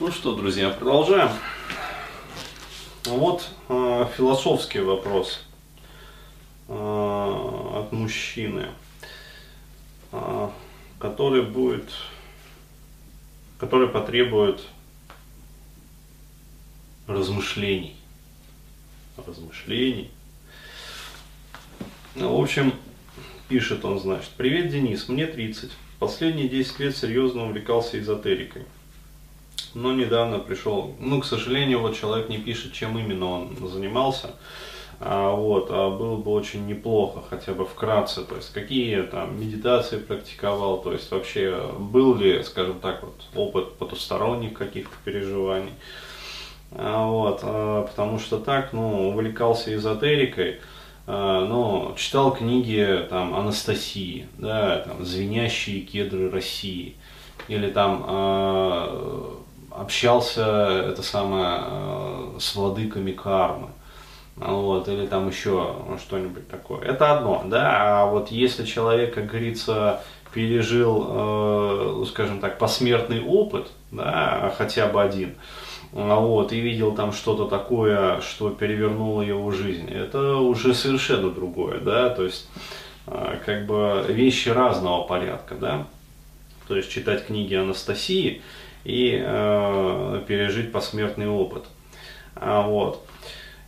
Ну что, друзья, продолжаем. Вот э, философский вопрос э, от мужчины, э, который будет, который потребует размышлений. Размышлений. Ну, в общем, пишет он, значит, «Привет, Денис, мне 30. Последние 10 лет серьезно увлекался эзотерикой но недавно пришел, ну, к сожалению, вот человек не пишет, чем именно он занимался, а, вот, а было бы очень неплохо, хотя бы вкратце, то есть какие там медитации практиковал, то есть вообще был ли, скажем так, вот, опыт потусторонних каких-то переживаний, а, вот, а, потому что так, ну, увлекался эзотерикой, а, ну, читал книги там Анастасии, да, там «Звенящие кедры России», или там а, общался это самое э, с владыками кармы. Вот, или там еще что-нибудь такое. Это одно, да, а вот если человек, как говорится, пережил, э, ну, скажем так, посмертный опыт, да, хотя бы один, вот, и видел там что-то такое, что перевернуло его жизнь, это уже совершенно другое, да, то есть, э, как бы вещи разного порядка, да, то есть читать книги Анастасии – и э, пережить посмертный опыт. А, вот.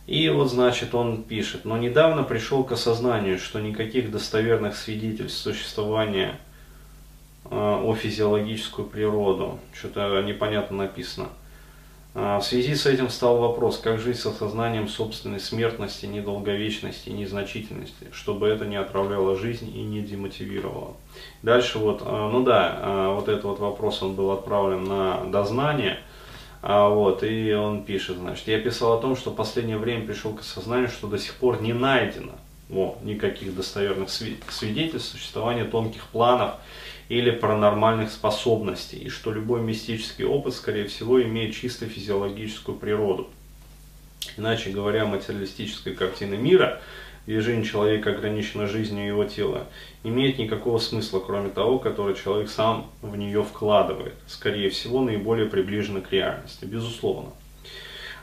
И вот, значит, он пишет, но недавно пришел к осознанию, что никаких достоверных свидетельств существования э, о физиологическую природу, что-то непонятно написано, а, в связи с этим стал вопрос, как жить с осознанием собственной смертности, недолговечности, незначительности, чтобы это не отравляло жизнь и не демотивировало. Дальше вот, а, ну да, а, вот этот вот вопрос он был отправлен на дознание, вот, и он пишет, значит, я писал о том, что в последнее время пришел к осознанию, что до сих пор не найдено во, никаких достоверных свидетельств существования тонких планов или паранормальных способностей, и что любой мистический опыт, скорее всего, имеет чисто физиологическую природу. Иначе говоря, материалистическая картина мира, движение человека ограничено жизнью его тела, имеет никакого смысла, кроме того, который человек сам в нее вкладывает, скорее всего, наиболее приближено к реальности, безусловно.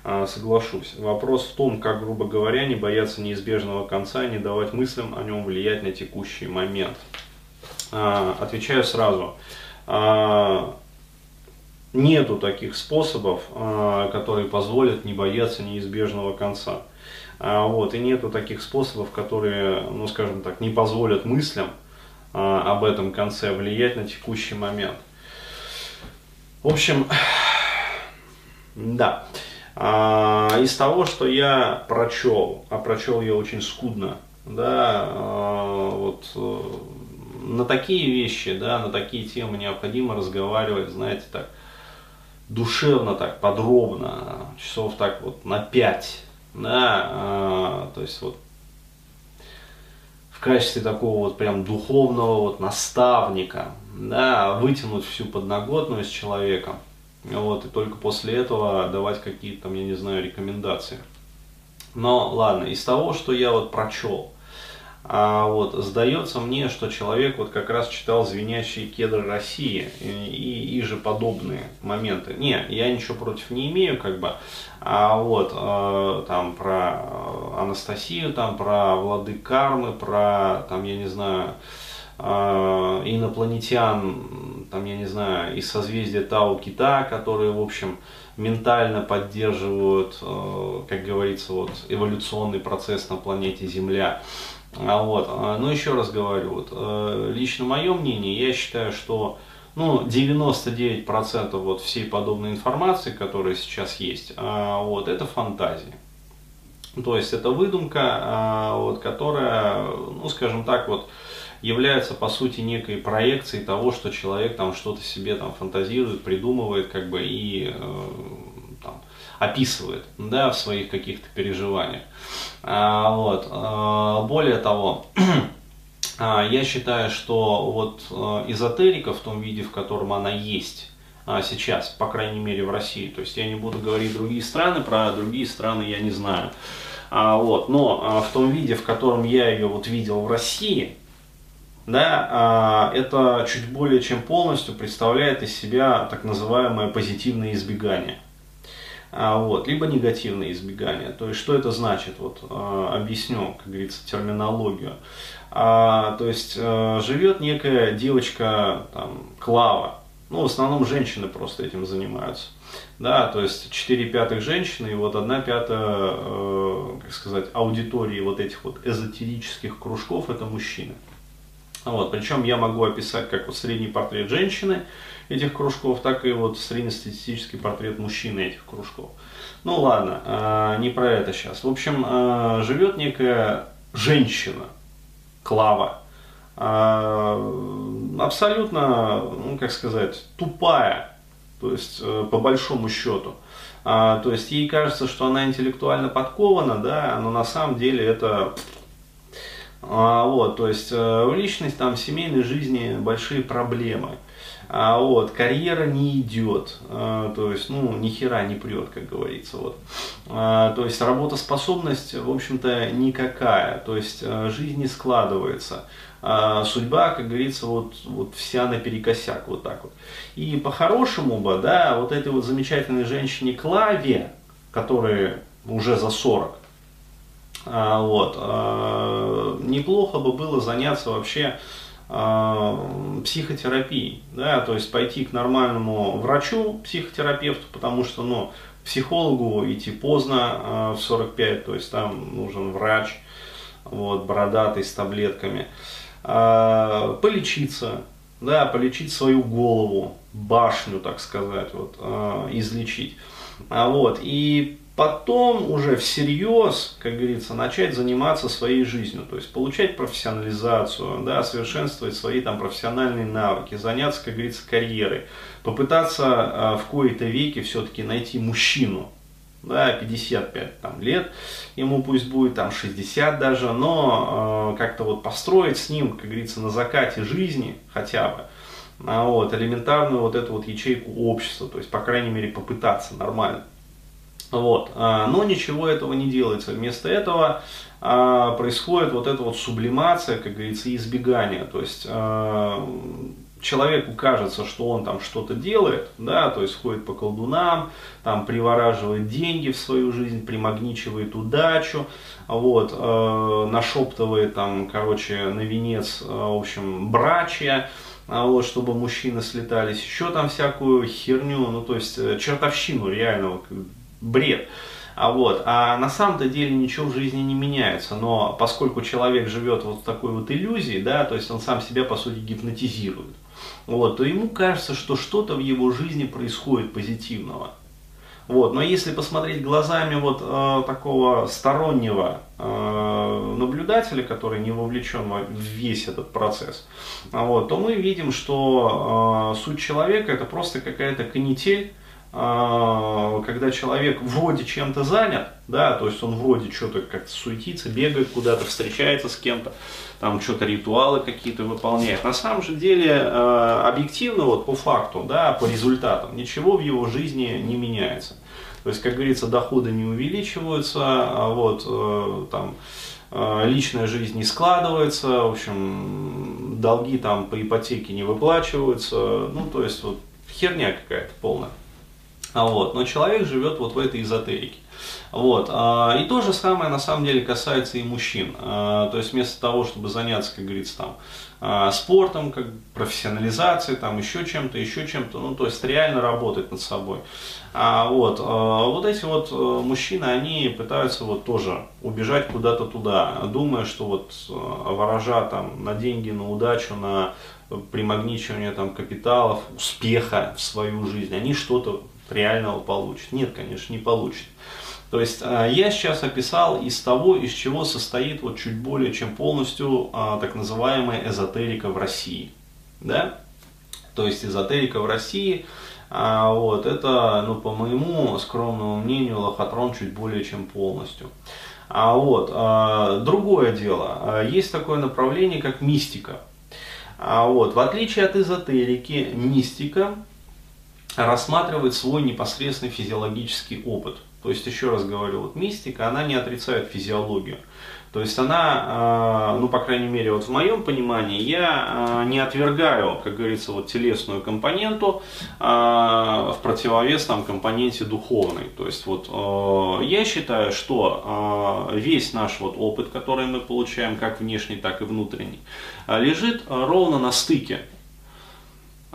А, соглашусь. Вопрос в том, как, грубо говоря, не бояться неизбежного конца и не давать мыслям о нем влиять на текущий момент. А, отвечаю сразу. А, нету таких способов, а, которые позволят не бояться неизбежного конца. Вот, и нету таких способов, которые, ну скажем так, не позволят мыслям об этом конце влиять на текущий момент. В общем, да. Из того, что я прочел, а прочел я очень скудно, да, вот э, на такие вещи, да, на такие темы необходимо разговаривать, знаете, так душевно, так подробно, часов так вот на пять, да, а, то есть вот в качестве такого вот прям духовного вот наставника, да, вытянуть всю подноготную с человеком, вот, и только после этого давать какие-то я не знаю, рекомендации. Но ладно, из того, что я вот прочел, а вот сдается мне, что человек вот как раз читал «Звенящие кедры России» и, и, же подобные моменты. Не, я ничего против не имею, как бы, а вот э, там про Анастасию, там про Влады Кармы, про там, я не знаю, э, инопланетян, там, я не знаю, из созвездия Тау Кита, которые, в общем, ментально поддерживают, э, как говорится, вот, эволюционный процесс на планете Земля. А вот, а, ну еще раз говорю, вот, э, лично мое мнение, я считаю, что ну, 99% вот всей подобной информации, которая сейчас есть, а, вот, это фантазия. То есть это выдумка, а, вот, которая, ну, скажем так, вот, является по сути некой проекцией того, что человек там что-то себе там фантазирует, придумывает, как бы и э, описывает, да, в своих каких-то переживаниях. А, вот. А, более того, а, я считаю, что вот эзотерика в том виде, в котором она есть сейчас, по крайней мере в России, то есть я не буду говорить другие страны, про другие страны я не знаю, вот, но в том виде, в котором я ее вот видел в России, да, это чуть более чем полностью представляет из себя так называемое позитивное избегание. А, вот, либо негативное избегание. То есть, что это значит? Вот, а, объясню, как говорится, терминологию. А, то есть, а, живет некая девочка, там, Клава, ну, в основном женщины просто этим занимаются. Да, то есть 4 пятых женщины и вот 1 пятая, э, как сказать, аудитории вот этих вот эзотерических кружков это мужчины. Вот, причем я могу описать как вот средний портрет женщины этих кружков, так и вот среднестатистический портрет мужчины этих кружков. Ну ладно, э, не про это сейчас. В общем, э, живет некая женщина, Клава, э, абсолютно, ну как сказать, тупая, то есть э, по большому счету. А, то есть ей кажется, что она интеллектуально подкована, да, но на самом деле это а, вот, то есть э, в личность там в семейной жизни большие проблемы. А вот, карьера не идет, а, то есть, ну, ни хера не прет, как говорится, вот. А, то есть, работоспособность, в общем-то, никакая, то есть, э, жизнь не складывается. А, судьба, как говорится, вот, вот вся наперекосяк, вот так вот. И по-хорошему бы, да, вот этой вот замечательной женщине Клаве, которая уже за 40, а, вот, а, неплохо бы было заняться вообще а, психотерапией, да, то есть пойти к нормальному врачу, психотерапевту, потому что, ну, психологу идти поздно в 45, то есть там нужен врач, вот, бородатый с таблетками, полечиться, да, полечить свою голову, башню, так сказать, вот, излечить, вот, и потом уже всерьез, как говорится, начать заниматься своей жизнью, то есть получать профессионализацию, да, совершенствовать свои там профессиональные навыки, заняться, как говорится, карьерой, попытаться э, в кои-то веки все-таки найти мужчину, да, 55 там, лет, ему пусть будет там 60 даже, но э, как-то вот построить с ним, как говорится, на закате жизни хотя бы, а вот, элементарную вот эту вот ячейку общества, то есть, по крайней мере, попытаться нормально. Вот. А, но ничего этого не делается. Вместо этого а, происходит вот эта вот сублимация, как говорится, избегание. То есть а, человеку кажется, что он там что-то делает, да, то есть ходит по колдунам, там привораживает деньги в свою жизнь, примагничивает удачу, вот, э, нашептывает там, короче, на венец, в общем, брачья, вот, чтобы мужчины слетались, еще там всякую херню, ну, то есть э, чертовщину реально, бред. А, вот, а на самом-то деле ничего в жизни не меняется, но поскольку человек живет вот в такой вот иллюзии, да, то есть он сам себя по сути гипнотизирует, вот, то ему кажется, что что-то в его жизни происходит позитивного. Вот, но если посмотреть глазами вот э, такого стороннего э, наблюдателя, который не вовлечен в весь этот процесс, вот, то мы видим, что э, суть человека это просто какая-то канитель, когда человек вроде чем-то занят, да, то есть он вроде что-то как-то суетится, бегает куда-то, встречается с кем-то, там что-то ритуалы какие-то выполняет. На самом же деле, а, объективно, вот по факту, да, по результатам, ничего в его жизни не меняется. То есть, как говорится, доходы не увеличиваются, а вот, э, там, личная жизнь не складывается, в общем, долги там по ипотеке не выплачиваются, ну, то есть, вот, херня какая-то полная. А вот, но человек живет вот в этой эзотерике. Вот. А, и то же самое на самом деле касается и мужчин. А, то есть вместо того, чтобы заняться, как говорится, там, спортом, как профессионализацией, там, еще чем-то, еще чем-то, ну, то есть реально работать над собой. А, вот, вот эти вот э, мужчины, они пытаются вот тоже убежать куда-то туда, думая, что вот э, ворожа там на деньги, на удачу, на примагничивание там капиталов, успеха в свою жизнь, они что-то реального получит. Нет, конечно, не получит. То есть э, я сейчас описал из того, из чего состоит вот чуть более чем полностью а, так называемая эзотерика в России. Да? То есть эзотерика в России, а, вот, это, ну, по моему скромному мнению, лохотрон чуть более чем полностью. А вот, а, другое дело, есть такое направление, как мистика. А вот, в отличие от эзотерики, мистика рассматривает свой непосредственный физиологический опыт. То есть, еще раз говорю, вот мистика, она не отрицает физиологию. То есть она, а, ну, по крайней мере, вот в моем понимании, я а, не отвергаю, как говорится, вот телесную компоненту а, в противовес там компоненте духовной. То есть вот я считаю, что весь наш вот опыт, который мы получаем, как внешний, так и внутренний, лежит ровно на стыке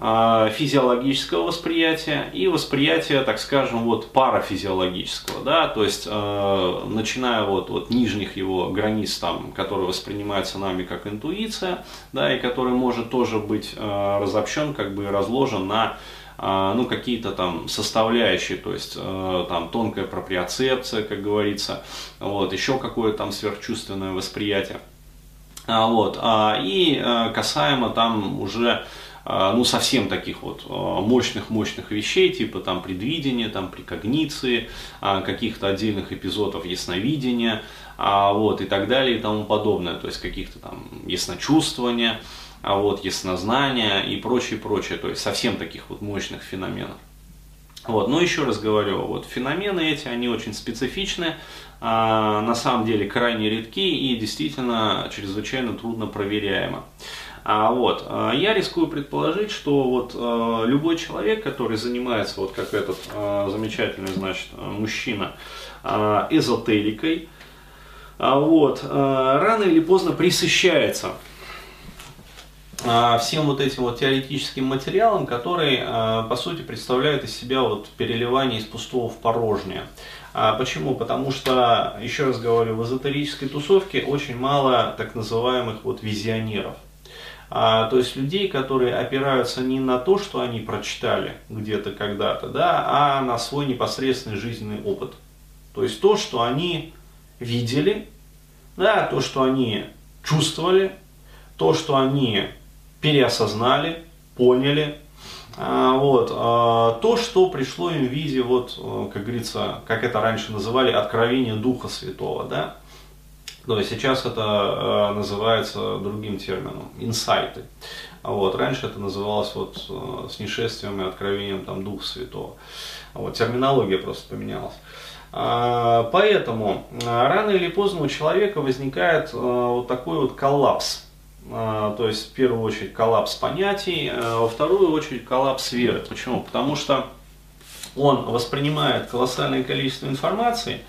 физиологического восприятия и восприятия, так скажем, вот парафизиологического, да, то есть э, начиная вот от нижних его границ, там, которые воспринимаются нами как интуиция, да, и который может тоже быть э, разобщен, как бы разложен на э, ну, какие-то там составляющие, то есть э, там тонкая проприоцепция, как говорится, вот, еще какое-то там сверхчувственное восприятие. А, вот, а, и э, касаемо там уже а, ну, совсем таких вот мощных-мощных а, вещей, типа там предвидения, там прикогниции, а, каких-то отдельных эпизодов ясновидения, вот, и так далее и тому подобное, то есть каких-то там ясночувствования, вот, яснознания и прочее, прочее, то есть совсем таких вот мощных феноменов. Вот, но еще раз говорю, вот феномены эти, они очень специфичны, на самом деле крайне редки и действительно чрезвычайно трудно проверяемо. А вот, а, я рискую предположить, что вот а, любой человек, который занимается, вот как этот а, замечательный, значит, мужчина, эзотерикой, вот, рано или поздно присыщается всем вот этим вот теоретическим материалом, который, по сути, представляет из себя вот переливание из пустого в порожнее. Почему? Потому что, еще раз говорю, в эзотерической тусовке очень мало так называемых вот визионеров. А, то есть людей, которые опираются не на то, что они прочитали где-то когда-то, да, а на свой непосредственный жизненный опыт. То есть то, что они видели, да, то, что они чувствовали, то, что они переосознали, поняли, а, вот, а, то, что пришло им в виде, вот, как говорится, как это раньше называли, откровения Духа Святого, да, то есть сейчас это э, называется другим термином, инсайты. Вот, раньше это называлось вот э, с нешествием и откровением там Духа Святого. Вот, терминология просто поменялась. А, поэтому э, рано или поздно у человека возникает вот такой вот коллапс. То есть в первую очередь коллапс понятий, во вторую очередь коллапс веры. Почему? Потому что он воспринимает колоссальное количество информации,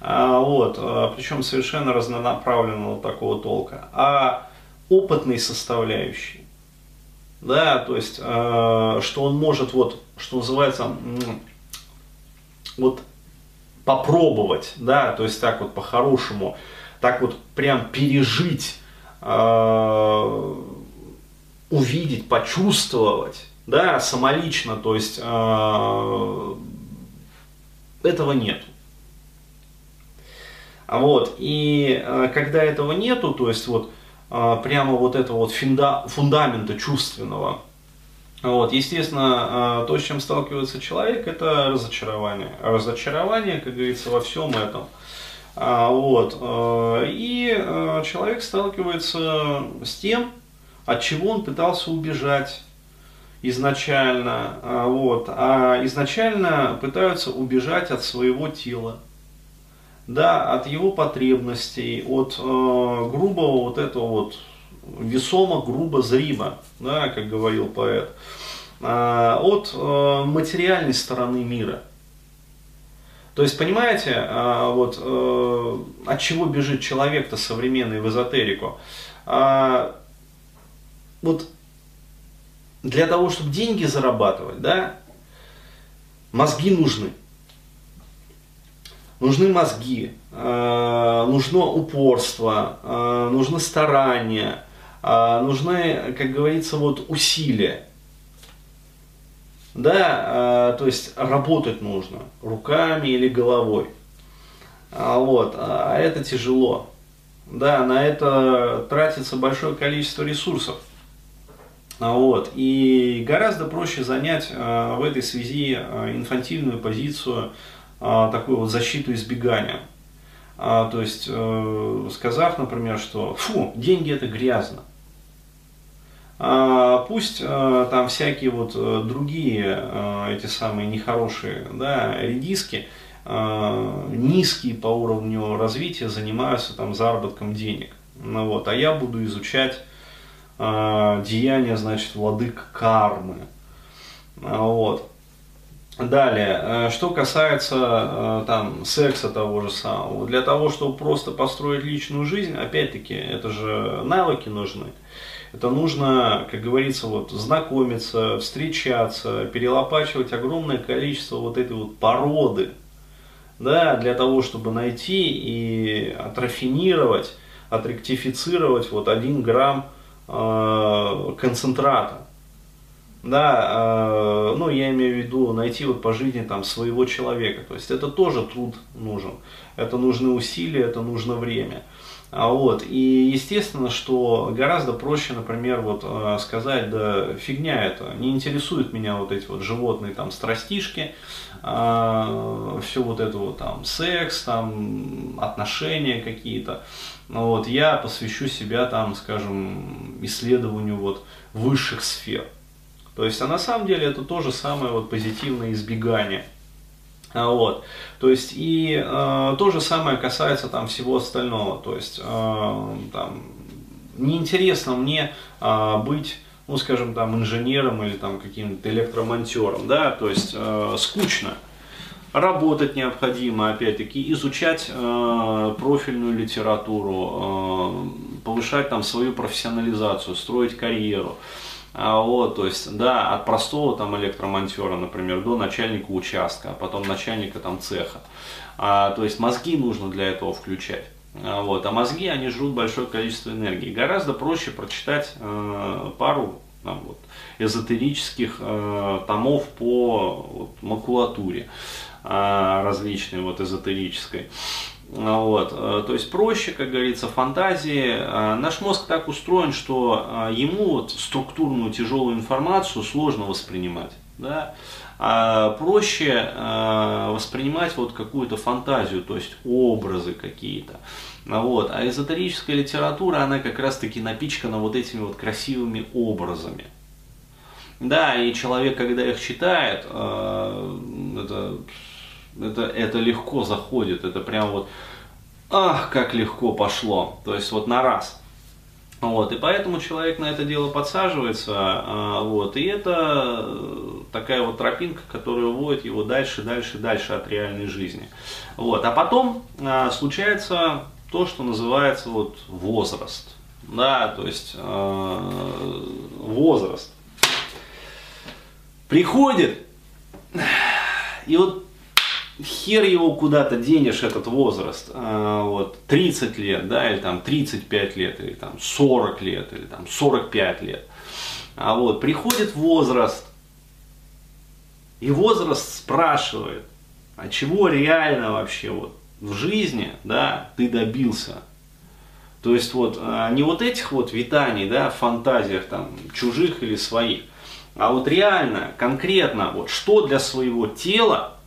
вот, а, причем совершенно разнонаправленного такого толка, а опытной составляющей. Да, то есть, а, что он может, вот, что называется, вот попробовать, да, то есть так вот по-хорошему, так вот прям пережить, увидеть, почувствовать, да, самолично, то есть этого нет. Вот, и э, когда этого нету, то есть вот э, прямо вот этого вот фунда, фундамента чувственного, вот, естественно, э, то, с чем сталкивается человек, это разочарование. Разочарование, как говорится, во всем этом. А, вот, и человек сталкивается с тем, от чего он пытался убежать изначально. А, вот, а изначально пытаются убежать от своего тела да, от его потребностей, от э, грубого вот этого вот весомо, грубо, зримо, да, как говорил поэт, э, от э, материальной стороны мира. То есть, понимаете, э, вот э, от чего бежит человек-то современный в эзотерику? Э, вот для того, чтобы деньги зарабатывать, да, мозги нужны нужны мозги, э, нужно упорство, э, нужно старание, э, нужны, как говорится, вот усилия. Да, то есть работать нужно руками или головой. А вот, а это тяжело. Да, на это тратится большое количество ресурсов. А вот, и гораздо проще занять в этой связи инфантильную позицию а, такую вот защиту избегания. А, то есть, э, сказав, например, что фу, деньги это грязно. А, пусть а, там всякие вот а, другие а, эти самые нехорошие да, редиски, а, низкие по уровню развития, занимаются там заработком денег. Ну, вот, а я буду изучать а, деяния, значит, владык кармы. А, вот. Далее, э, что касается э, там секса того же самого, для того, чтобы просто построить личную жизнь, опять-таки, это же навыки нужны. Это нужно, как говорится, вот знакомиться, встречаться, перелопачивать огромное количество вот этой вот породы, да, для того, чтобы найти и отрафинировать, отректифицировать вот один грамм э, концентрата да, э, ну я имею в виду найти вот по жизни там своего человека, то есть это тоже труд нужен, это нужны усилия, это нужно время. А вот, и естественно, что гораздо проще, например, вот э, сказать, да фигня это, не интересуют меня вот эти вот животные там страстишки, э, все вот это вот там секс, там отношения какие-то, вот, я посвящу себя там, скажем, исследованию вот высших сфер. То есть, а на самом деле это тоже самое вот позитивное избегание. А, вот. То есть и э, то же самое касается там всего остального. То есть э, там, неинтересно мне э, быть, ну скажем там, инженером или там каким-то электромонтером, да, то есть э, скучно. Работать необходимо, опять-таки, изучать э, профильную литературу, э, повышать там свою профессионализацию, строить карьеру. А, вот, то есть, да, от простого там электромонтера, например, до начальника участка, а потом начальника там цеха. А, то есть мозги нужно для этого включать. А, вот, а мозги, они жрут большое количество энергии. Гораздо проще прочитать э, пару там, вот, эзотерических э, томов по вот, макулатуре э, различной, вот, эзотерической. А, вот. Э, то есть проще, как говорится, фантазии. А, наш мозг так устроен, что а, ему вот структурную тяжелую информацию сложно воспринимать. Да? А проще воспринимать вот какую-то фантазию, то есть образы какие-то. Вот. А эзотерическая литература, она как раз таки напичкана вот этими вот красивыми образами. Да, и человек, когда их читает, это это, это легко заходит, это прям вот, ах, как легко пошло, то есть вот на раз. Вот, и поэтому человек на это дело подсаживается, а, вот, и это такая вот тропинка, которая уводит его дальше, дальше, дальше от реальной жизни. Вот, а потом а, случается то, что называется вот возраст, да, то есть а, возраст. Приходит, и вот хер его куда-то денешь, этот возраст, а, вот, 30 лет, да, или там 35 лет, или там 40 лет, или там 45 лет. А вот, приходит возраст, и возраст спрашивает, а чего реально вообще вот в жизни, да, ты добился? То есть вот а, не вот этих вот витаний, да, фантазиях там чужих или своих, а вот реально, конкретно, вот что для своего тела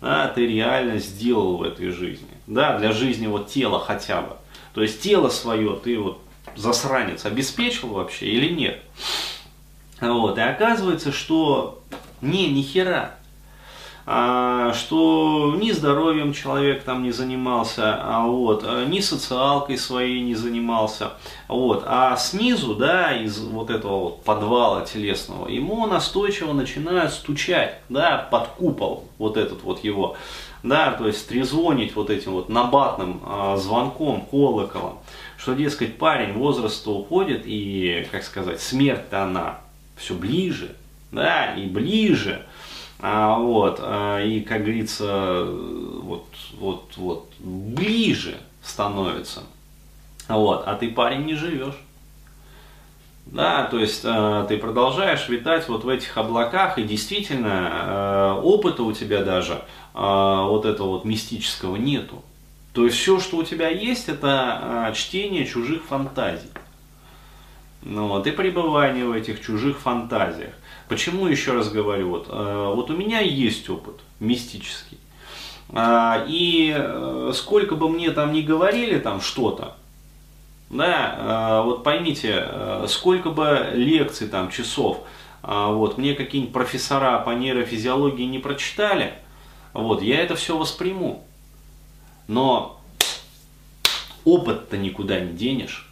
да, ты реально сделал в этой жизни. Да, для жизни вот тела хотя бы. То есть тело свое ты вот засранец обеспечил вообще или нет. Вот, и оказывается, что не, ни хера что ни здоровьем человек там не занимался, а вот, а, ни социалкой своей не занимался, вот, а снизу, да, из вот этого вот подвала телесного, ему настойчиво начинают стучать, да, под купол, вот этот вот его, да, то есть трезвонить вот этим вот набатным а, звонком, колоколом, что, дескать, парень возраста уходит и, как сказать, смерть-то она все ближе, да, и ближе, а, вот, а, и, как говорится, вот, вот, вот, ближе становится. Вот, а ты, парень, не живешь. Да, то есть э, ты продолжаешь витать вот в этих облаках, и действительно э, опыта у тебя даже э, вот этого вот мистического нету. То есть все, что у тебя есть, это э, чтение чужих фантазий. Ну, вот, и пребывание в этих чужих фантазиях. Почему, еще раз говорю, вот, э, вот у меня есть опыт мистический. А, и э, сколько бы мне там ни говорили там что-то, Да, вот поймите, сколько бы лекций, там, часов, вот, мне какие-нибудь профессора по нейрофизиологии не прочитали, вот, я это все восприму. Но опыт-то никуда не денешь.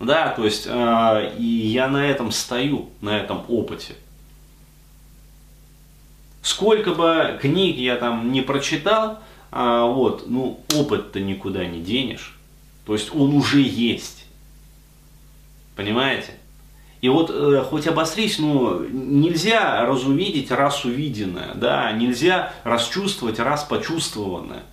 Да, то есть э, и я на этом стою, на этом опыте. Сколько бы книг я там не прочитал, э, вот, ну, опыт-то никуда не денешь. То есть он уже есть. Понимаете? И вот э, хоть обострись, ну, нельзя разувидеть раз увиденное, да, нельзя расчувствовать раз почувствованное.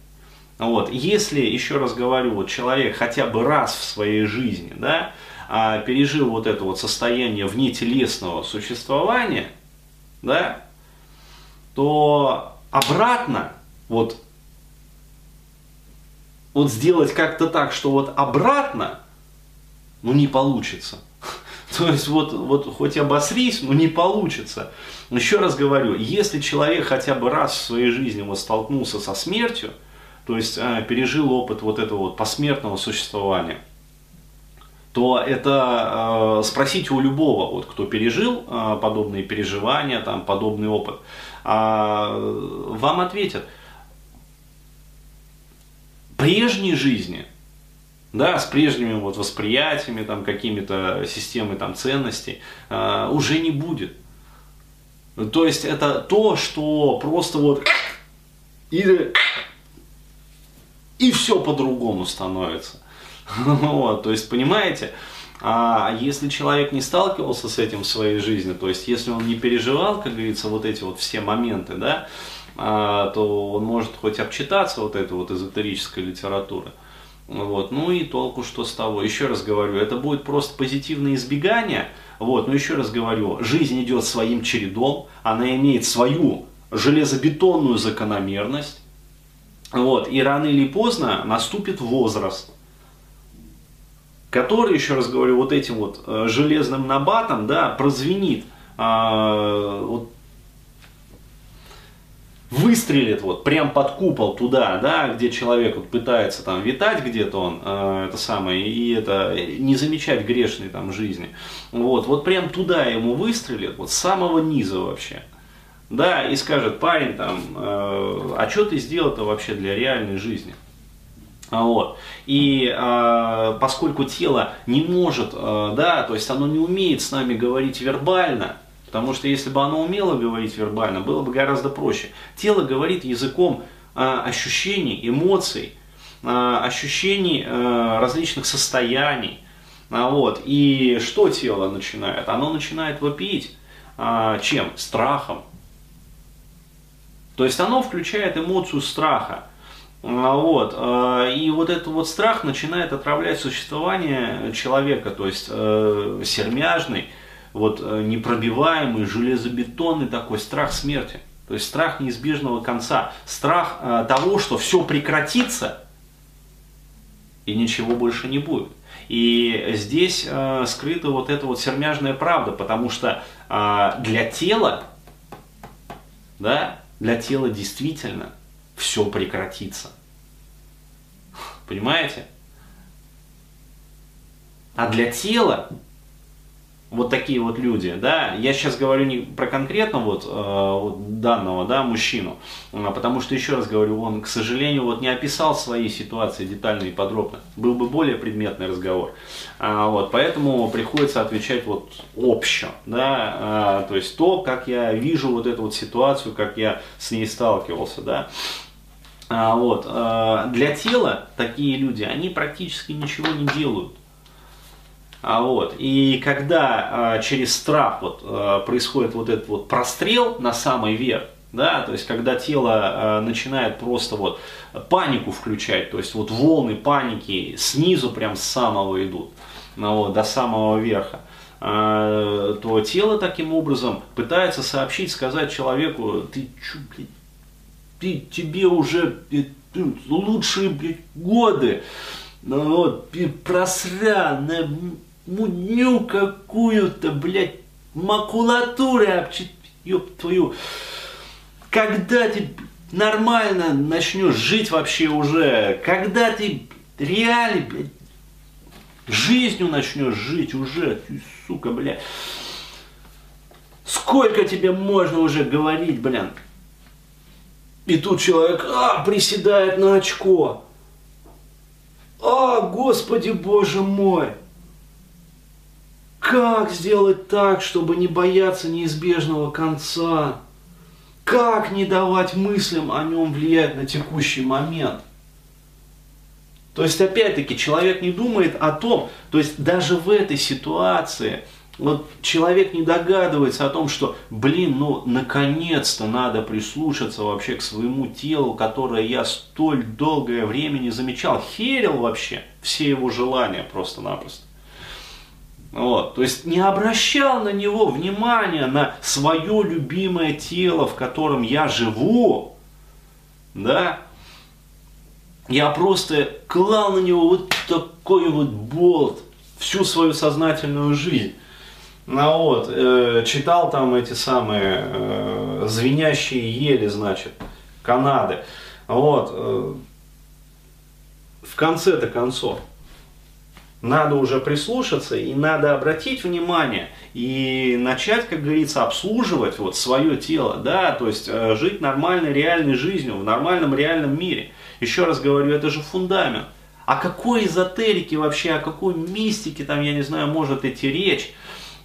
Вот. Если, еще раз говорю, вот человек хотя бы раз в своей жизни да, а, пережил вот это вот состояние внетелесного существования, да, то обратно вот, вот сделать как-то так, что вот обратно, ну не получится. То есть вот, вот хоть обосрись, но не получится. Еще раз говорю, если человек хотя бы раз в своей жизни вот столкнулся со смертью, то есть а, пережил опыт вот этого вот посмертного существования, то это э, спросите у любого, вот, кто пережил э, подобные переживания, там, подобный опыт, э, вам ответят, прежней жизни, да, с прежними вот восприятиями, там, какими-то системой там, ценностей, э, уже не будет. То есть это то, что просто вот или и все по-другому становится. Вот, то есть, понимаете, а если человек не сталкивался с этим в своей жизни, то есть, если он не переживал, как говорится, вот эти вот все моменты, да, а, то он может хоть обчитаться вот этой вот эзотерической литературы. Вот. Ну и толку что с того. Еще раз говорю, это будет просто позитивное избегание. Вот. Но еще раз говорю, жизнь идет своим чередом, она имеет свою железобетонную закономерность. Вот, и рано или поздно наступит возраст, который, еще раз говорю, вот этим вот э, железным набатом, да, прозвенит, э, вот, выстрелит вот прям под купол туда, да, где человек вот пытается там витать где-то он, э, это самое, и это не замечать грешной там жизни, вот, вот прям туда ему выстрелит, вот с самого низа вообще да, и скажет, парень, там, э, а что ты сделал-то вообще для реальной жизни? А вот. И э, поскольку тело не может, э, да, то есть оно не умеет с нами говорить вербально, потому что если бы оно умело говорить вербально, было бы гораздо проще. Тело говорит языком э, ощущений, эмоций, э, ощущений э, различных состояний. А вот. И что тело начинает? Оно начинает вопить. Э, чем? Страхом то есть оно включает эмоцию страха. А, вот. А, и вот этот вот страх начинает отравлять существование человека, то есть э, сермяжный, вот, э, непробиваемый, железобетонный такой страх смерти. То есть страх неизбежного конца, страх э, того, что все прекратится и ничего больше не будет. И здесь э, скрыта вот эта вот сермяжная правда, потому что э, для тела, да, для тела действительно все прекратится. Понимаете? А для тела вот такие вот люди, да, я сейчас говорю не про конкретно вот, э, вот данного, да, мужчину, а потому что, еще раз говорю, он, к сожалению, вот не описал свои ситуации детально и подробно, был бы более предметный разговор, а, вот, поэтому приходится отвечать вот обще, да, а, то есть то, как я вижу вот эту вот ситуацию, как я с ней сталкивался, да, а, вот, а, для тела такие люди, они практически ничего не делают, а вот, и когда а, через страх вот, а, происходит вот этот вот прострел на самый верх, да, то есть когда тело а, начинает просто вот панику включать, то есть вот волны паники снизу прям с самого идут, ну, вот, до самого верха, а, то тело таким образом пытается сообщить, сказать человеку, ты чё, блядь, ты, тебе уже ты, лучшие блядь, годы, ну вот, просрано, мудню какую-то, блядь, макулатуры обчит, ёб твою. Когда ты нормально начнешь жить вообще уже, когда ты реально, блядь, Жизнью начнешь жить уже, ты, сука, бля. Сколько тебе можно уже говорить, блин? И тут человек, а, приседает на очко. А, Господи Боже мой! Как сделать так, чтобы не бояться неизбежного конца? Как не давать мыслям о нем влиять на текущий момент? То есть, опять-таки, человек не думает о том, то есть даже в этой ситуации, вот человек не догадывается о том, что, блин, ну, наконец-то надо прислушаться вообще к своему телу, которое я столь долгое время не замечал. Херил вообще все его желания просто-напросто. Вот, то есть не обращал на него внимания, на свое любимое тело, в котором я живу, да, я просто клал на него вот такой вот болт всю свою сознательную жизнь. Ну вот, э, читал там эти самые э, звенящие ели, значит, Канады. Вот, э, в конце-то концов, надо уже прислушаться и надо обратить внимание и начать, как говорится, обслуживать вот свое тело, да, то есть э, жить нормальной реальной жизнью в нормальном реальном мире. Еще раз говорю, это же фундамент. О какой эзотерике вообще, о какой мистике там, я не знаю, может идти речь?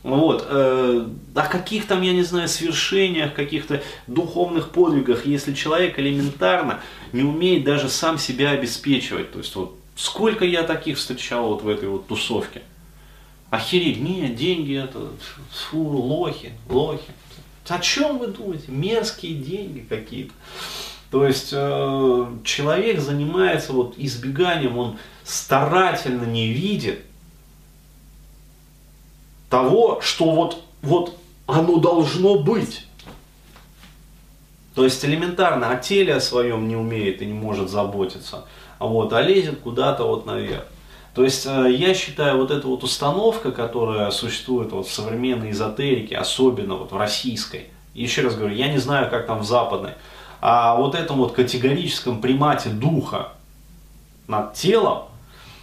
Вот, э, о каких там, я не знаю, свершениях, каких-то духовных подвигах, если человек элементарно не умеет даже сам себя обеспечивать. То есть вот сколько я таких встречал вот в этой вот тусовке. Охереть, не, деньги это, фу, лохи, лохи. О чем вы думаете? Мерзкие деньги какие-то. То есть э, человек занимается вот избеганием, он старательно не видит того, что вот, вот оно должно быть. То есть элементарно о теле о своем не умеет и не может заботиться, вот, а лезет куда-то вот наверх. То есть э, я считаю, вот эта вот установка, которая существует вот в современной эзотерике, особенно вот в российской, еще раз говорю, я не знаю, как там в западной, а вот этом вот категорическом примате духа над телом,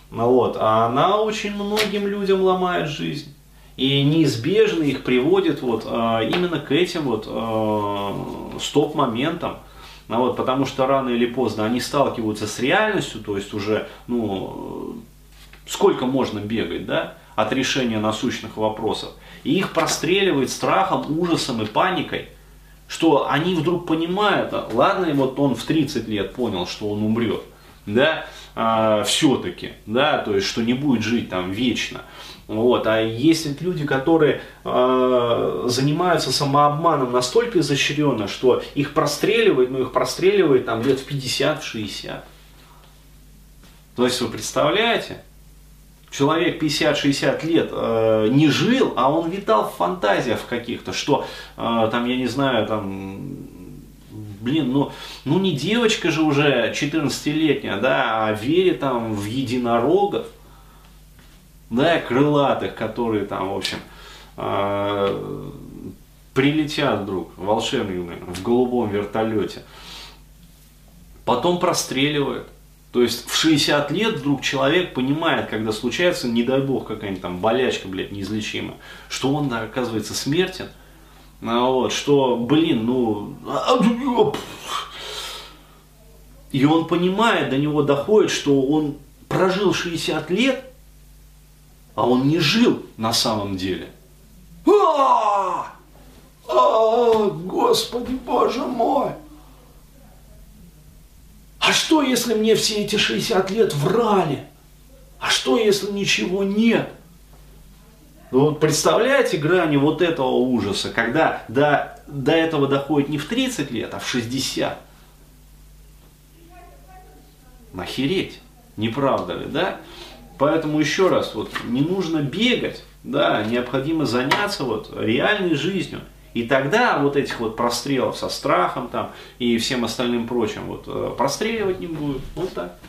вот, она очень многим людям ломает жизнь. И неизбежно их приводит вот а, именно к этим вот а, стоп-моментам. Ну, вот, потому что рано или поздно они сталкиваются с реальностью, то есть уже, ну, сколько можно бегать, да, от решения насущных вопросов. И их простреливает страхом, ужасом и паникой, что они вдруг понимают, а, ладно, вот он в 30 лет понял, что он умрет, да, а, все-таки, да, то есть, что не будет жить там вечно. Вот. А есть ведь люди, которые э, занимаются самообманом настолько изощренно, что их простреливает, ну их простреливает там лет в 50-60. То есть вы представляете, человек 50-60 лет э, не жил, а он витал в фантазиях каких-то, что э, там, я не знаю, там, блин, ну, ну не девочка же уже 14-летняя, да, а верит там в единорогов да, крылатых, которые там, в общем, э, прилетят вдруг волшебными в голубом вертолете, потом простреливают. То есть в 60 лет вдруг человек понимает, когда случается, не дай бог, какая-нибудь там болячка, блядь, неизлечимая, что он, оказывается, смертен. А вот, что, блин, ну... И он понимает, до него доходит, что он прожил 60 лет, а он не жил на самом деле. А, а, Господи Боже мой! А что, если мне все эти 60 лет врали? А что, если ничего нет? Ну вот представляете грани вот этого ужаса, когда до, до этого доходит не в 30 лет, а в 60. Нахереть, не правда ли, да? Поэтому еще раз, вот не нужно бегать, да, необходимо заняться вот реальной жизнью. И тогда вот этих вот прострелов со страхом там и всем остальным прочим вот э, простреливать не будет. Вот так.